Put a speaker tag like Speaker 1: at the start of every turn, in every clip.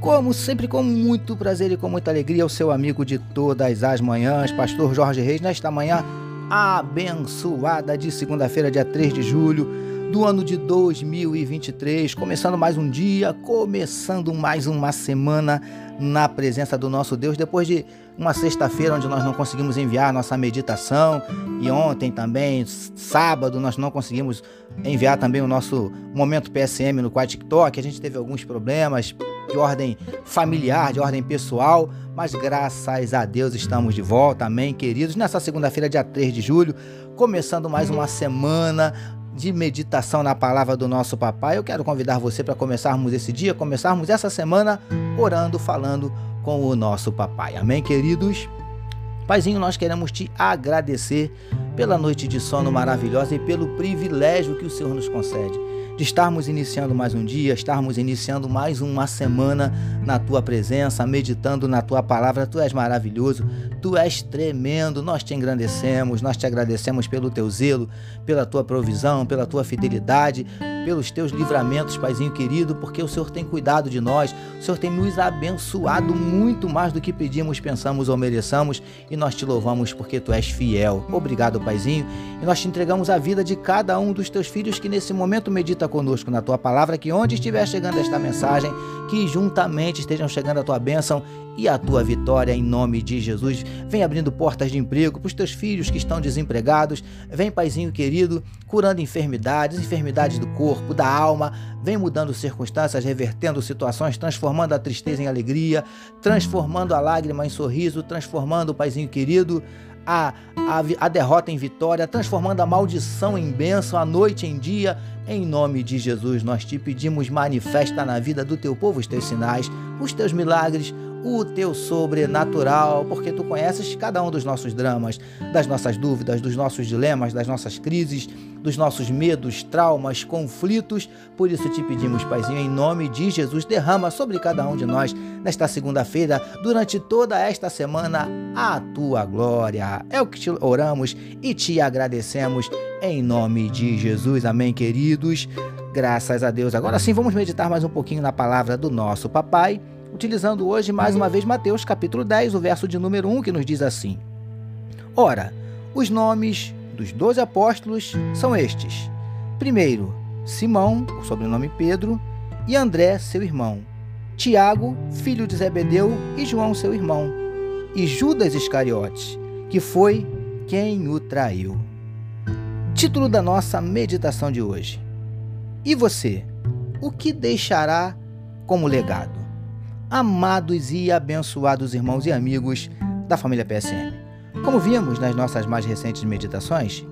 Speaker 1: Como sempre, com muito prazer e com muita alegria, o seu amigo de todas as manhãs, Pastor Jorge Reis, nesta manhã abençoada de segunda-feira, dia 3 de julho do ano de 2023, começando mais um dia, começando mais uma semana na presença do nosso Deus, depois de uma sexta-feira onde nós não conseguimos enviar nossa meditação e ontem também, sábado, nós não conseguimos enviar também o nosso momento PSM no TikTok, a gente teve alguns problemas de ordem familiar, de ordem pessoal, mas graças a Deus estamos de volta, amém, queridos, nessa segunda-feira, dia 3 de julho, começando mais uma semana de meditação na palavra do nosso papai. Eu quero convidar você para começarmos esse dia, começarmos essa semana orando, falando com o nosso papai. Amém, queridos? Paizinho, nós queremos te agradecer pela noite de sono maravilhosa e pelo privilégio que o Senhor nos concede de estarmos iniciando mais um dia, estarmos iniciando mais uma semana na tua presença, meditando na tua palavra. Tu és maravilhoso, tu és tremendo. Nós te engrandecemos, nós te agradecemos pelo teu zelo, pela tua provisão, pela tua fidelidade, pelos teus livramentos, Paizinho querido, porque o Senhor tem cuidado de nós, o Senhor tem nos abençoado muito mais do que pedimos, pensamos ou mereçamos, e nós te louvamos porque tu és fiel. Obrigado, Paizinho, e nós te entregamos a vida de cada um dos teus filhos que nesse momento medita conosco na tua palavra, que onde estiver chegando esta mensagem, que juntamente estejam chegando a tua bênção e a tua vitória em nome de Jesus. Vem abrindo portas de emprego para os teus filhos que estão desempregados. Vem, Paizinho querido, curando enfermidades, enfermidades do corpo, da alma. Vem mudando circunstâncias, revertendo situações, transformando a tristeza em alegria, transformando a lágrima em sorriso, transformando, Paizinho querido, a, a, a, derrota em vitória, transformando a maldição em bênção, a noite em dia. Em nome de Jesus, nós te pedimos, manifesta na vida do teu povo os teus sinais, os teus milagres, o teu sobrenatural, porque tu conheces cada um dos nossos dramas, das nossas dúvidas, dos nossos dilemas, das nossas crises, dos nossos medos, traumas, conflitos. Por isso te pedimos, Paizinho, em nome de Jesus, derrama sobre cada um de nós nesta segunda-feira, durante toda esta semana, a tua glória. É o que te oramos e te agradecemos em nome de Jesus. Amém, queridos. Graças a Deus. Agora sim, vamos meditar mais um pouquinho na palavra do nosso papai utilizando hoje mais uma vez Mateus capítulo 10, o verso de número 1, que nos diz assim: Ora, os nomes dos doze apóstolos são estes: primeiro, Simão, o sobrenome Pedro, e André, seu irmão, Tiago, filho de Zebedeu, e João, seu irmão, e Judas Iscariotes, que foi quem o traiu. Título da nossa meditação de hoje. E você, o que deixará como legado? Amados e abençoados irmãos e amigos da família PSM. Como vimos nas nossas mais recentes meditações,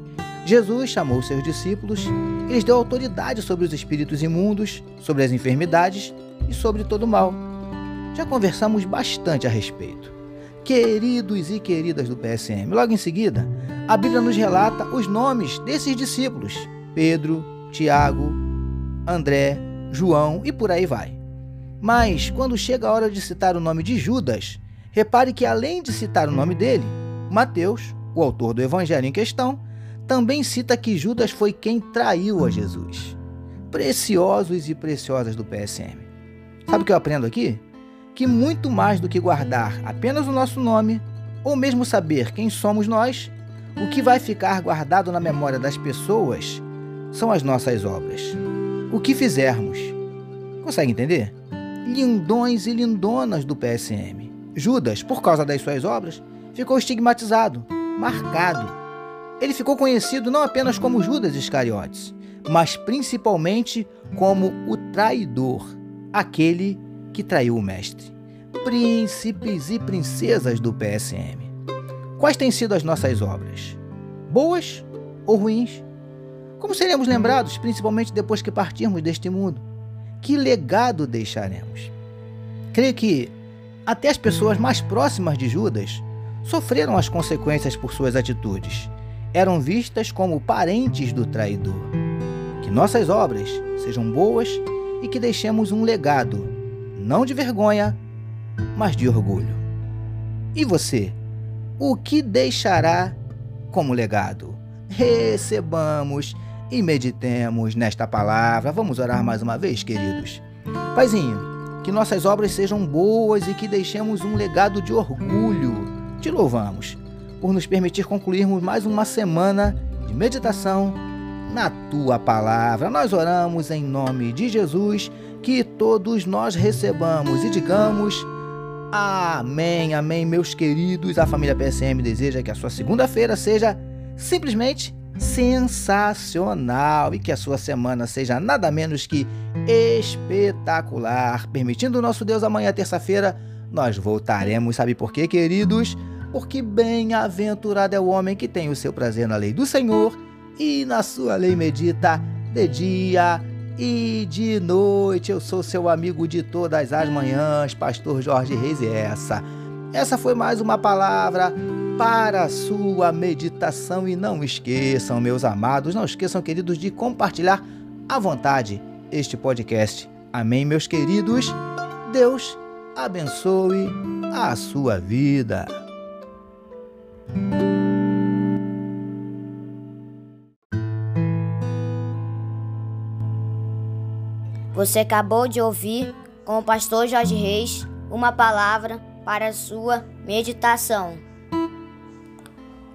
Speaker 1: Jesus chamou seus discípulos e lhes deu autoridade sobre os espíritos imundos, sobre as enfermidades e sobre todo o mal. Já conversamos bastante a respeito. Queridos e queridas do PSM, logo em seguida, a Bíblia nos relata os nomes desses discípulos: Pedro, Tiago, André, João e por aí vai. Mas, quando chega a hora de citar o nome de Judas, repare que além de citar o nome dele, Mateus, o autor do evangelho em questão, também cita que Judas foi quem traiu a Jesus. Preciosos e preciosas do PSM. Sabe o que eu aprendo aqui? Que muito mais do que guardar apenas o nosso nome, ou mesmo saber quem somos nós, o que vai ficar guardado na memória das pessoas são as nossas obras. O que fizermos. Consegue entender? Lindões e lindonas do PSM. Judas, por causa das suas obras, ficou estigmatizado, marcado. Ele ficou conhecido não apenas como Judas Iscariotes, mas principalmente como o traidor, aquele que traiu o mestre. Príncipes e princesas do PSM. Quais têm sido as nossas obras? Boas ou ruins? Como seremos lembrados, principalmente depois que partirmos deste mundo? Que legado deixaremos? Creio que até as pessoas mais próximas de Judas sofreram as consequências por suas atitudes. Eram vistas como parentes do traidor. Que nossas obras sejam boas e que deixemos um legado, não de vergonha, mas de orgulho. E você? O que deixará como legado? Recebamos e meditemos nesta palavra. Vamos orar mais uma vez, queridos. Paizinho, que nossas obras sejam boas e que deixemos um legado de orgulho. Te louvamos por nos permitir concluirmos mais uma semana de meditação na tua palavra. Nós oramos em nome de Jesus, que todos nós recebamos e digamos. Amém, amém, meus queridos. A família PSM deseja que a sua segunda-feira seja simplesmente sensacional e que a sua semana seja nada menos que espetacular. Permitindo o nosso Deus, amanhã, terça-feira, nós voltaremos. Sabe por quê, queridos? Porque bem-aventurado é o homem que tem o seu prazer na lei do Senhor e na sua lei medita de dia e de noite. Eu sou seu amigo de todas as manhãs, Pastor Jorge Reis, e essa. Essa foi mais uma palavra para a sua meditação. E não esqueçam, meus amados, não esqueçam, queridos, de compartilhar à vontade este podcast. Amém, meus queridos? Deus abençoe a sua vida.
Speaker 2: Você acabou de ouvir com o pastor Jorge Reis uma palavra para sua meditação.